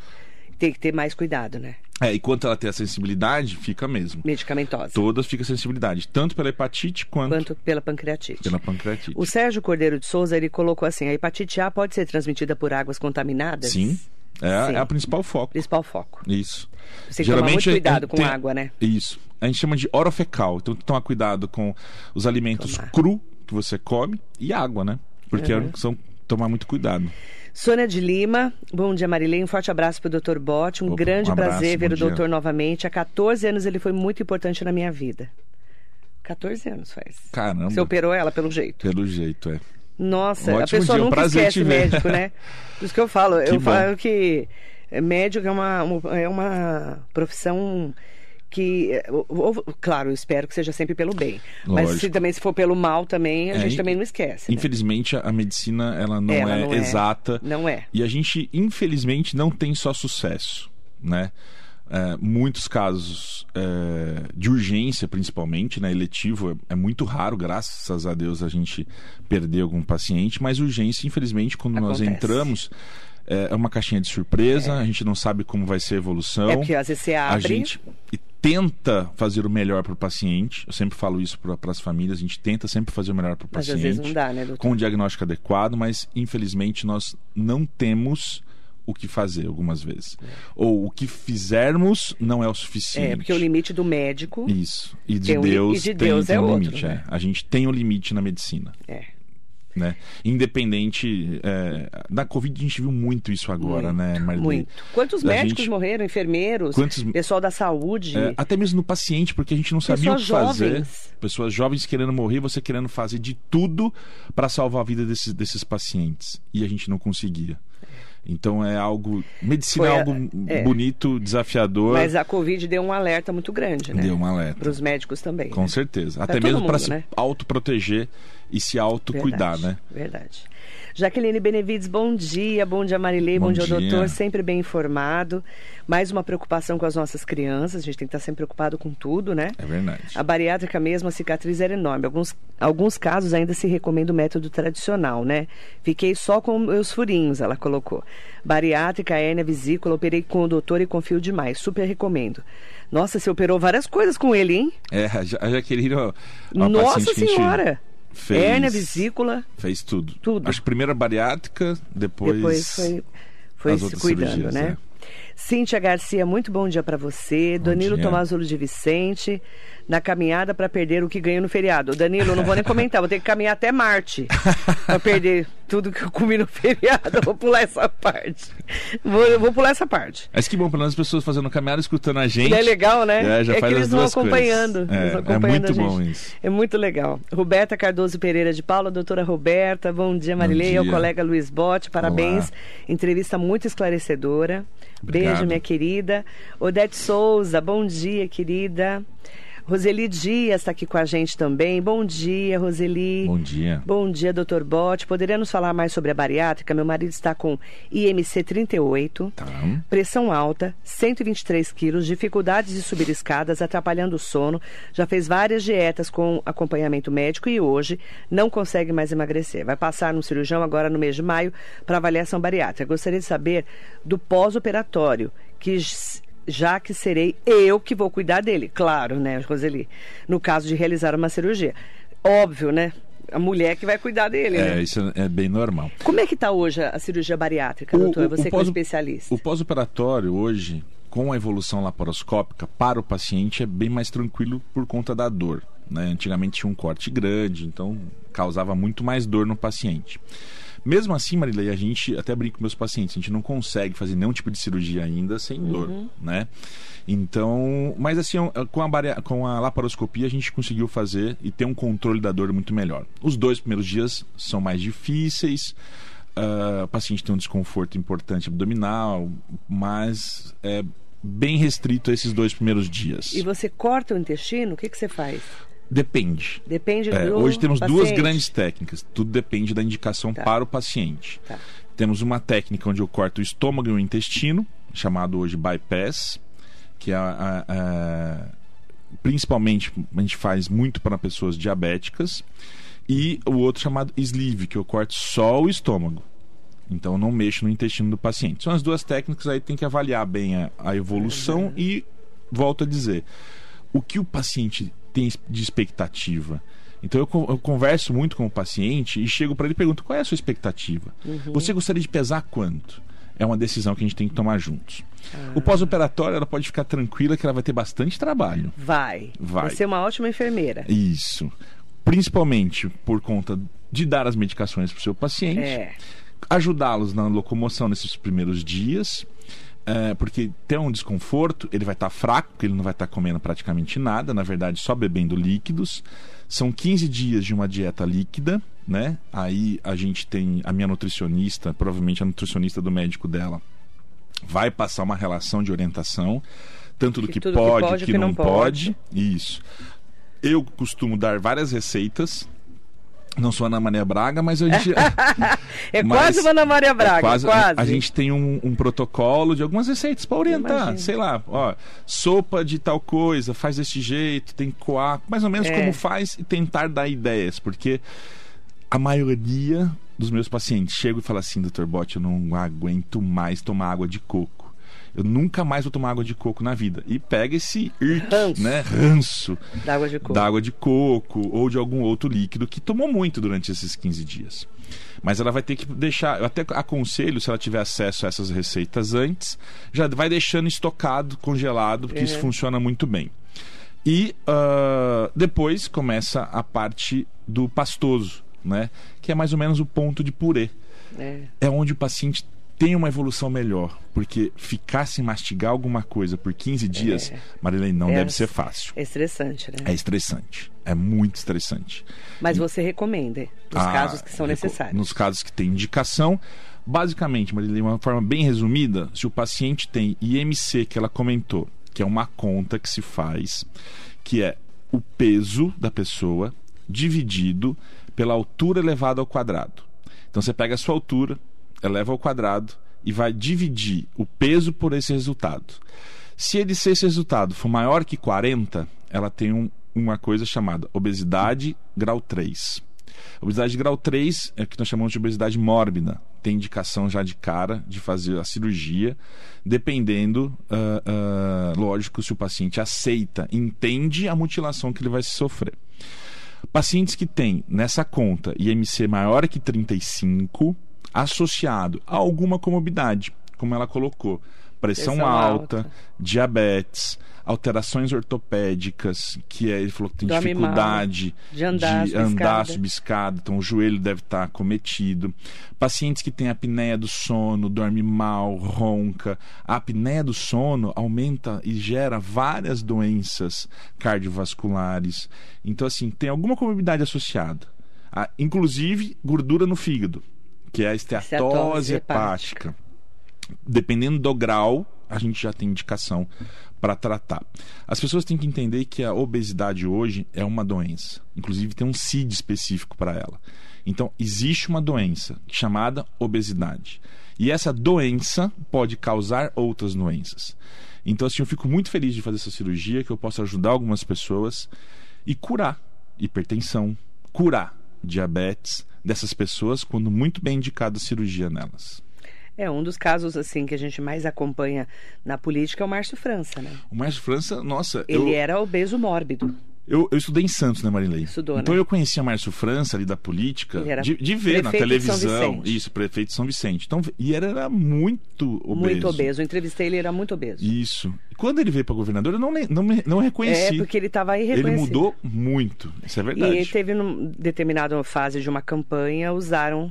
Tem que ter mais cuidado, né? É, e quanto ela tem a sensibilidade, fica mesmo. Medicamentosa. Todas ficam sensibilidade, tanto pela hepatite quanto, Quanto pela pancreatite. pela pancreatite. O Sérgio Cordeiro de Souza, ele colocou assim, a hepatite A pode ser transmitida por águas contaminadas? Sim. É, Sim. é a principal foco. Principal foco. Isso. Você tem que tomar muito cuidado com tem- água, né? Isso. A gente chama de orofecal. Então, tem que tomar cuidado com os alimentos Tomar. cru que você come e água, né? Porque Uhum. são tomar muito cuidado. Sônia de Lima, bom dia Marilei, um forte abraço para o Dr. Bote, um Opa, grande um abraço, prazer ver o dia. doutor novamente. Há 14 anos ele foi muito importante na minha vida. 14 anos faz. Caramba. Você operou ela pelo jeito. Pelo jeito, é. Nossa, a Ótimo pessoa dia, um nunca prazer esquece médico, né? Por isso que eu falo, Que eu bom. falo que é, médico é uma- é uma profissão que, ou, claro, eu espero que seja sempre pelo bem. Lógico. Mas se também se for pelo mal também, a é, gente também não esquece. Né? Infelizmente, a medicina ela não, ela é, não é exata. Não é. E a gente, infelizmente, não tem só sucesso, né? É, muitos casos é, de urgência, principalmente, né? Eletivo é, é, muito raro, graças a Deus a gente perder algum paciente, mas urgência, infelizmente, quando Acontece. nós entramos, é, é uma caixinha de surpresa, é. a gente não sabe como vai ser a evolução. É porque às vezes você abre. A gente tenta fazer o melhor para o paciente. Eu sempre falo isso para as famílias, a gente tenta sempre fazer o melhor para o paciente. Às vezes não dá, né, doutor? Com o diagnóstico adequado, mas infelizmente nós não temos o que fazer algumas vezes. É. Ou o que fizermos não é o suficiente. É, porque o limite do médico. Isso. E de Deus, um, e de Deus tem, é tem um outro, limite. Né? É. A gente tem o um limite na medicina. É. Né? Independente é, da Covid, a gente viu muito isso agora, muito, né, Marlene? Muito. Quantos da médicos gente... morreram, enfermeiros, quantos... pessoal da saúde? É, até mesmo no paciente, porque a gente não sabia Pessoas o que fazer. Jovens. Pessoas jovens querendo morrer, você querendo fazer de tudo para salvar a vida desses, desses pacientes. E a gente não conseguia. Então é algo. Medicina é algo é. bonito, desafiador. Mas a Covid deu um alerta muito grande, né? Deu um alerta. Para os médicos também. Com né? certeza. Até mesmo para se né? autoproteger e se autocuidar, né? Verdade. Jaqueline Benevides, bom dia. Bom dia, Marilei. Bom, bom dia, dia, doutor. Sempre bem informado. Mais uma preocupação com as nossas crianças. A gente tem que estar sempre preocupado com tudo, né? É verdade. A bariátrica mesmo, a cicatriz era enorme. Alguns, alguns casos ainda se recomenda o método tradicional, né? Fiquei só com os furinhos, ela colocou. Bariátrica, hérnia, vesícula, operei com o doutor e confio demais. Super recomendo. Nossa, você operou várias coisas com ele, hein? É, a Jaqueline... Nossa Senhora! Fez, Hérnia, vesícula. Fez tudo. Tudo. Acho que primeiro a bariátrica, depois. Depois foi, foi se cuidando, né? É. Cíntia Garcia, muito bom dia para você. Bom Danilo dia. Tomazulo de Vicente, na caminhada para perder o que ganhou no feriado. Danilo, não vou nem comentar, vou ter que caminhar até Marte para perder tudo que eu comi no feriado. vou pular essa parte. Vou, vou pular essa parte. Mas que bom, pelo menos as pessoas fazendo caminhada, escutando a gente. É legal, né? É, já é faz que eles vão acompanhando. É, vão acompanhando é muito bom isso. É muito legal. Roberta Cardoso Pereira de Paula, doutora Roberta, bom dia, Marilei, ao colega Luiz Bote, parabéns. Olá. Entrevista muito esclarecedora. Obrigado. Beijo, minha querida. Odete Souza, bom dia, querida. Roseli Dias está aqui com a gente também. Bom dia, Roseli. Bom dia. Bom dia, doutor Bote. Poderia nos falar mais sobre a bariátrica? Meu marido está com IMC 38, tá. pressão alta, 123 quilos, dificuldades de subir escadas, atrapalhando o sono. Já fez várias dietas com acompanhamento médico e hoje não consegue mais emagrecer. Vai passar no cirurgião agora no mês de maio para avaliação bariátrica. Gostaria de saber do pós-operatório, que já que serei eu que vou cuidar dele. Claro, né, Roseli? No caso de realizar uma cirurgia. Óbvio, né? A mulher que vai cuidar dele. É, né? isso é bem normal. Como é que está hoje a cirurgia bariátrica, o, doutor? Você que é especialista. O pós-operatório hoje, com a evolução laparoscópica, para o paciente é bem mais tranquilo por conta da dor. Né? Antigamente tinha um corte grande, então causava muito mais dor no paciente. Mesmo assim, Marilei, a gente até brinca com meus pacientes, a gente não consegue fazer nenhum tipo de cirurgia ainda sem dor, uhum. né? Então, mas assim, com a, com a laparoscopia a gente conseguiu fazer e ter um controle da dor muito melhor. Os dois primeiros dias são mais difíceis, uh, o paciente tem um desconforto importante abdominal, mas é bem restrito a esses dois primeiros dias. E você corta o intestino? O que, que você faz? Depende. Depende é, do Hoje temos paciente. duas grandes técnicas. Tudo depende da indicação tá. para o paciente. Tá. Temos uma técnica onde eu corto o estômago e o intestino, chamado hoje bypass, que é a, a, a, principalmente a gente faz muito para pessoas diabéticas. E o outro chamado sleeve, que eu corto só o estômago. Então não mexo no intestino do paciente. São as duas técnicas aí tem que avaliar bem a, a evolução uhum. e volto a dizer, o que o paciente tem de expectativa. Então eu, eu, converso muito com o paciente e chego para ele e pergunto qual é a sua expectativa. Uhum. Você gostaria de pesar quanto? É uma decisão que a gente tem que tomar juntos. Ah. O pós-operatório, ela pode ficar tranquila que ela vai ter bastante trabalho. Vai. Vai. Vai ser uma ótima enfermeira. Isso. Principalmente por conta de dar as medicações para o seu paciente. É. Ajudá-los na locomoção nesses primeiros dias é, porque tem um desconforto, ele vai estar tá fraco, porque ele não vai estar tá comendo praticamente nada, na verdade só bebendo líquidos. São 15 dias de uma dieta líquida, né? Aí a gente tem a minha nutricionista, provavelmente a nutricionista do médico dela, vai passar uma relação de orientação. tanto do que, que pode, que, pode, que, que não, não pode. pode. Isso. Eu costumo dar várias receitas não sou Ana Maria Braga, mas eu É quase uma Ana Maria Braga, é quase. quase. A, a, gente tem um, um, protocolo de algumas receitas para orientar. Sei lá, ó, sopa de tal coisa, faz desse jeito, tem coar, mais ou menos é. como faz e tentar dar ideias, porque a maioria dos meus pacientes chegam e falam assim, doutor Bote, eu não aguento mais tomar água de coco eu nunca mais vou tomar água de coco na vida. E pega esse irk, ranço. né, ranço da água de coco. da água de coco ou de algum outro líquido que tomou muito durante esses 15 dias. Mas ela vai ter que deixar, eu até aconselho, se ela tiver acesso a essas receitas antes, já vai deixando estocado, congelado, porque uhum. isso funciona muito bem. E uh, depois começa a parte do pastoso, né? Que é mais ou menos o ponto de purê. É, é onde o paciente tem uma evolução melhor. Porque ficar sem mastigar alguma coisa por 15 dias, é. Marilene, não é, deve ser fácil. É estressante, né? É estressante. É muito estressante. Mas e... você recomenda nos ah, casos que são necessários. Nos casos que tem indicação. Basicamente, Marilene, de uma forma bem resumida, se o paciente tem IMC, que ela comentou, que é uma conta que se faz, que é o peso da pessoa dividido pela altura elevada ao quadrado. Então você pega a sua altura, eleva ao quadrado e vai dividir o peso por esse resultado. Se ele, se esse resultado for maior que 40, ela tem um, uma coisa chamada obesidade grau 3. Obesidade grau 3 é o que nós chamamos de obesidade mórbida. Tem indicação já de cara de fazer a cirurgia, dependendo, uh, uh, lógico, se o paciente aceita, entende a mutilação que ele vai sofrer. Pacientes que têm nessa conta IMC maior que 35, associado a alguma comorbidade, como ela colocou, pressão, pressão alta, alta, diabetes, alterações ortopédicas, que é, ele falou que tem Dorme dificuldade mal, de andar, de andar subescada, então o joelho deve estar cometido. Pacientes que têm apneia do sono, dorme mal, ronca. A apneia do sono aumenta e gera várias doenças cardiovasculares. Então, assim, tem alguma comorbidade associada. Ah, inclusive gordura no fígado que é a esteatose hepática. Dependendo do grau, a gente já tem indicação para tratar. As pessoas têm que entender que a obesidade hoje é uma doença. Inclusive tem um CID específico para ela. Então, existe uma doença chamada obesidade. E essa doença pode causar outras doenças. Então, assim, eu fico muito feliz de fazer essa cirurgia, que eu possa ajudar algumas pessoas e curar hipertensão, curar diabetes dessas pessoas quando muito bem indicada a cirurgia nelas. É, um dos casos assim que a gente mais acompanha na política é o Márcio França, né? O Márcio França, nossa, ele eu... era obeso mórbido. Eu, eu estudei em Santos, né, Marilei? Estudou, então né? eu conhecia Márcio França ali da política, de, de, ver na televisão. Isso, prefeito de São Vicente. Então, e ele era muito obeso. Muito obeso. Eu entrevistei ele, era muito obeso. Isso. E quando ele veio para governador, eu não, não, não reconheci. É, porque ele estava aí Ele mudou muito. Isso é verdade. E teve, numa determinada fase de uma campanha, usaram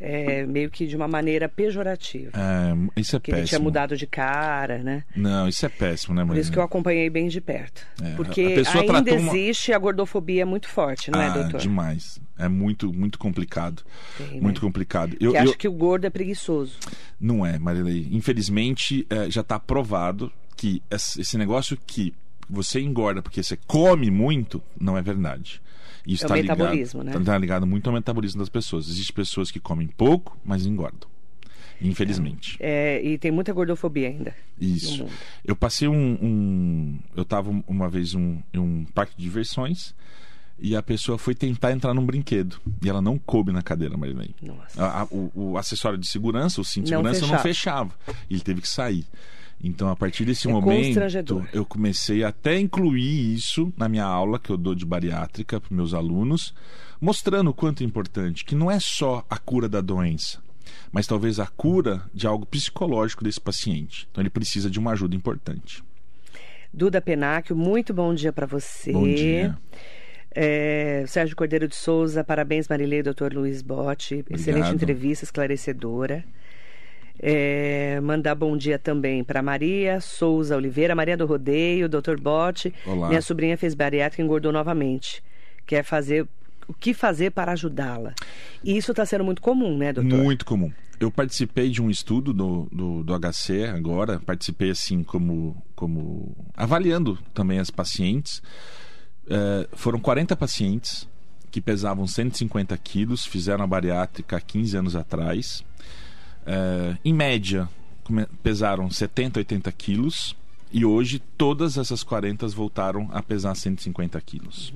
é, meio que de uma maneira pejorativa. É, isso é que péssimo. ele tinha mudado de cara, né? Não, isso é péssimo, né, Marina? Por isso que eu acompanhei bem de perto. É, Porque ainda existe uma... a gordofobia muito forte, não é, ah, é, doutor? demais. É muito, muito complicado. Tem, muito né? complicado. Eu, que acha que o gordo é preguiçoso. Não é, Marilei. Infelizmente, é, já está provado que esse negócio que você engorda porque você come muito, não é verdade. Isso é o tá metabolismo, ligado, né? Está ligado muito ao metabolismo das pessoas. Existem pessoas que comem pouco, mas engordam. Infelizmente. É, e tem muita gordofobia ainda. Isso. Eu passei um, um. eu estava uma vez um, em um parque de diversões e a pessoa foi tentar entrar num brinquedo e ela não coube na cadeira, Marilene. Nossa. A, a, o, o, acessório de segurança, o cinto de segurança fechava. não fechava. Ele teve que sair. Então, a partir desse é momento, eu comecei até a incluir isso na minha aula que eu dou de bariátrica para meus alunos, mostrando o quanto é importante, que não é só a cura da doença, mas talvez a cura de algo psicológico desse paciente. Então, ele precisa de uma ajuda importante. Duda Penacchio, muito bom dia para você. Bom dia. É, Sérgio Cordeiro de Souza, parabéns Marilei, doutor Luiz Botti. Excelente entrevista, esclarecedora. É, mandar bom dia também para Maria Souza Oliveira, Maria do Rodeio, Dr. Bote. Olá. Minha sobrinha fez bariátrica e engordou novamente. Quer fazer o que fazer para ajudá-la. E isso está sendo muito comum, né, doutor? Muito comum. eu participei de um estudo do, do, do, HC agora, participei assim como, como avaliando também as pacientes. É, foram 40 pacientes que pesavam 150 quilos, fizeram a bariátrica há 15 anos atrás. É, em média, pesaram 70, 80 quilos. E hoje todas essas 40 voltaram a pesar 150 quilos.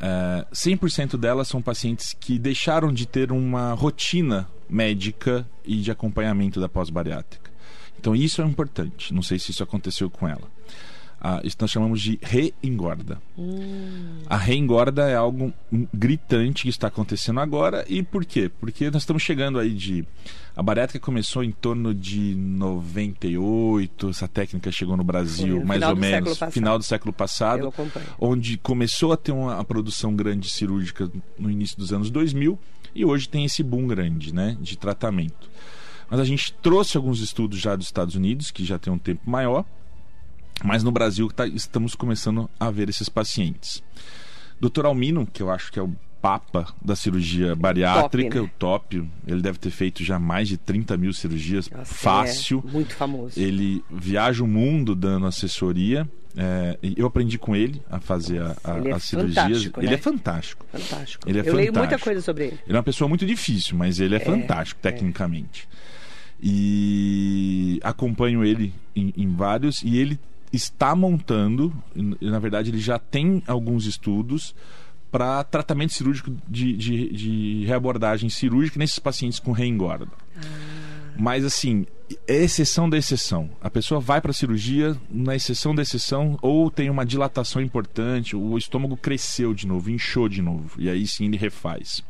É, 100% delas são pacientes que deixaram de ter uma rotina médica e de acompanhamento da pós-bariátrica. Então isso é importante. Não sei se isso aconteceu com ela. Ah, isso nós chamamos de reengorda. Hum. A reengorda é algo gritante que está acontecendo agora. E por quê? Porque nós estamos chegando aí de. A bariátrica começou em torno de 98, essa técnica chegou no Brasil, mais ou menos, final do século passado, onde começou a ter uma produção grande cirúrgica no início dos anos 2000 e hoje tem esse boom grande né, de tratamento. Mas a gente trouxe alguns estudos já dos Estados Unidos, que já tem um tempo maior, mas no Brasil tá, estamos começando a ver esses pacientes. Dr. Almino, que eu acho que é o papa da cirurgia bariátrica, top, né? o top. Ele deve ter feito já mais de 30 mil cirurgias Nossa, fácil. É muito famoso. Ele viaja o mundo dando assessoria. É, eu aprendi com ele a fazer a, a, ele é as cirurgias. Né? Ele é fantástico. Fantástico. Ele é eu fantástico. leio muita coisa sobre ele. Ele é uma pessoa muito difícil, mas ele é, é fantástico é. tecnicamente. E acompanho ele em, em vários e ele está montando, na verdade ele já tem alguns estudos para tratamento cirúrgico de, de, de, reabordagem cirúrgica nesses pacientes com reengorda. Ah. Mas assim, é exceção da exceção. A pessoa vai para a cirurgia na exceção da exceção ou tem uma dilatação importante, o estômago cresceu de novo, inchou de novo, e aí sim ele refaz.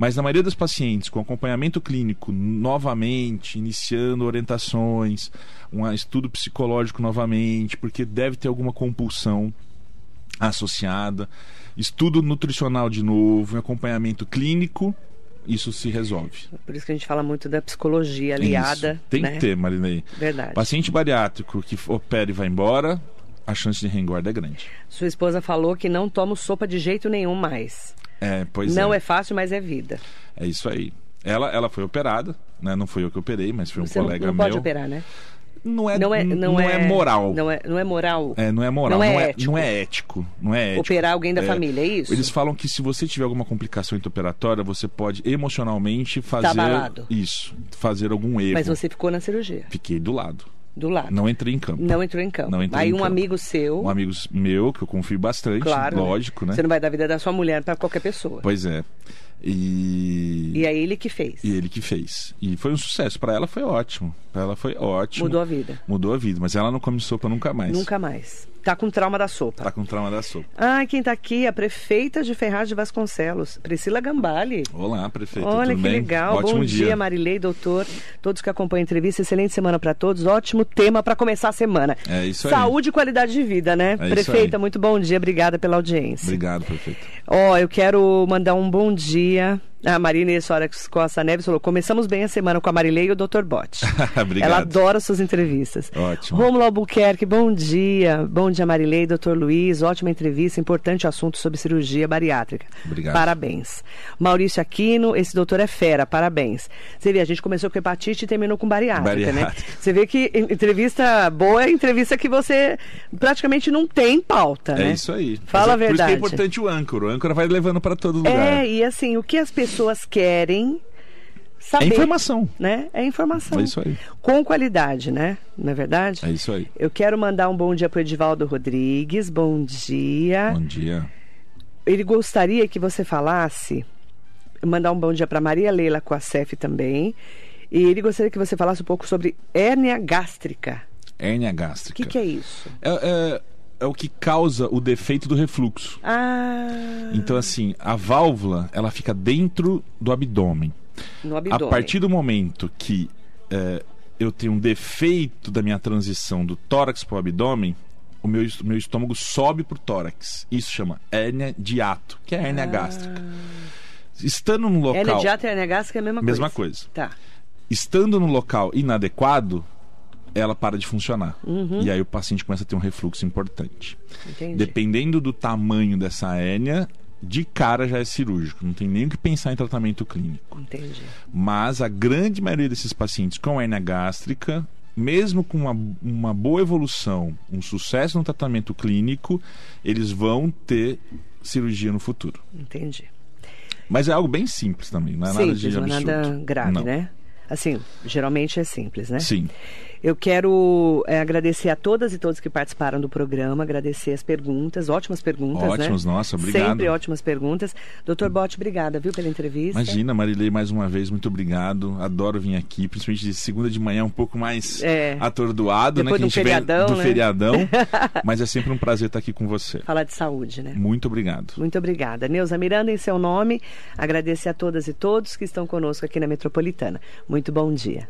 Mas na maioria dos pacientes com acompanhamento clínico novamente, iniciando orientações, um estudo psicológico novamente, porque deve ter alguma compulsão associada, estudo nutricional de novo, acompanhamento clínico, isso se resolve. Por isso que a gente fala muito da psicologia aliada. Isso. Tem né? que ter, Marinei. Verdade. Paciente bariátrico que opera e vai embora, a chance de reengorda é grande. Sua esposa falou que não toma sopa de jeito nenhum mais. É, pois não é. é fácil, mas é vida. É isso aí. Ela, ela foi operada, né? Não foi eu que operei, mas foi um Você colega não, não meu. pode operar, né? Não é, não é, não, não é, é, moral. Não é, não é moral. É, não é moral. Não é, não é, ético. Não é ético. Não é ético. Operar alguém da família, é isso? Eles falam que se você tiver alguma complicação intraoperatória, você pode emocionalmente fazer tá isso, fazer algum erro. Mas você ficou na cirurgia. Fiquei do lado. Do lado. Não entrei em campo. Não entrou em campo. Aí um campo. amigo seu. Um amigo meu, que eu confio bastante, Claro, né? lógico, né? Você não vai dar a vida da sua mulher para qualquer pessoa. Pois é. E... E é ele que fez. E ele que fez. E foi um sucesso. Para ela foi ótimo. Ela foi ótimo. Mudou a vida. Mudou a vida. Mas ela não come sopa nunca mais. Nunca mais. Tá com trauma da sopa. Tá com trauma da sopa. Ah, quem tá aqui? A prefeita de Ferraz de Vasconcelos, Priscila Gambale. Olá, prefeita. Olha que bem? legal. Ótimo Bom dia. dia, Marilei, doutor. Todos que acompanham a entrevista. Excelente semana para todos. Ótimo tema para começar a semana. É isso aí. Saúde e qualidade de vida, né? É prefeita, muito bom dia. Obrigada pela audiência. Obrigado, prefeita. Ó, eu quero mandar um bom dia. A Marina Soares Costa Neves falou: começamos bem a semana com a Marilei e o Dr. Bot. Obrigado. Ela adora suas entrevistas. Ótimo. Rômulo Albuquerque, bom dia. Bom dia, Marilei, Dr. Luiz. Ótima entrevista, importante assunto sobre cirurgia bariátrica. Obrigado. Parabéns. Maurício Aquino, esse doutor é fera, parabéns. Você vê, a gente começou com hepatite e terminou com bariátrica, né? Bariátrica. Você vê que en- entrevista boa é entrevista que você praticamente não tem pauta, É né? isso aí. Fala Mas é- a Por isso que verdade. é importante o âncora. O âncora vai levando para todo lugar. É, e assim, o que as pessoas querem saber. É informação. Né? É informação. É isso aí. Com qualidade, né? Não é verdade? É isso aí. Eu quero mandar um bom dia para o Edivaldo Rodrigues. Bom dia. Bom dia. Ele gostaria que você falasse, mandar um bom dia para Maria Leila Coacef também. E ele gostaria que você falasse um pouco sobre hérnia gástrica. Hérnia O gástrica. que, que é isso? É, é- é o que causa o defeito do refluxo. Ah, Então, assim, a válvula, ela fica dentro do abdômen. no abdômen. A partir do momento que é, eu tenho um defeito da minha transição do tórax para o abdômen, o meu, meu estômago sobe para o tórax. Isso chama hérnia de ato, que é a hérnia gástrica. Estando no local. Hérnia de ato e hérnia gástrica é a mesma, Mesma coisa. coisa. Tá. Estando no local inadequado, ela para de funcionar. Uhum. E aí o paciente começa a ter um refluxo importante. Entendi. Dependendo do tamanho dessa hérnia, de cara já é cirúrgico, não tem nem o que pensar em tratamento clínico. Entendi. Mas a grande maioria desses pacientes com hernia gástrica, mesmo com uma, uma boa evolução, um sucesso no tratamento clínico, eles vão ter cirurgia no futuro. Entendi. Mas é algo bem simples também, não é simples, nada de absurdo. Não é nada grave, não. né? Assim, geralmente é simples, né? Sim. Eu quero é, agradecer a todas e todos que participaram do programa, agradecer as perguntas, ótimas perguntas, Ótimas, né? nossa, obrigado. Sempre ótimas perguntas. Doutor Bote, obrigada, viu, pela entrevista. Imagina, Marilei, mais uma vez, muito obrigado. Adoro vir aqui, principalmente de segunda de manhã, um pouco mais É. atordoado, Depois né? do que a gente feriadão, do né? feriadão. mas é sempre um prazer estar aqui com você. Falar de saúde, né? Muito obrigado. Muito obrigada. Neuza Miranda, em seu nome, agradecer a todas e todos que estão conosco aqui na Metropolitana. Muito bom dia.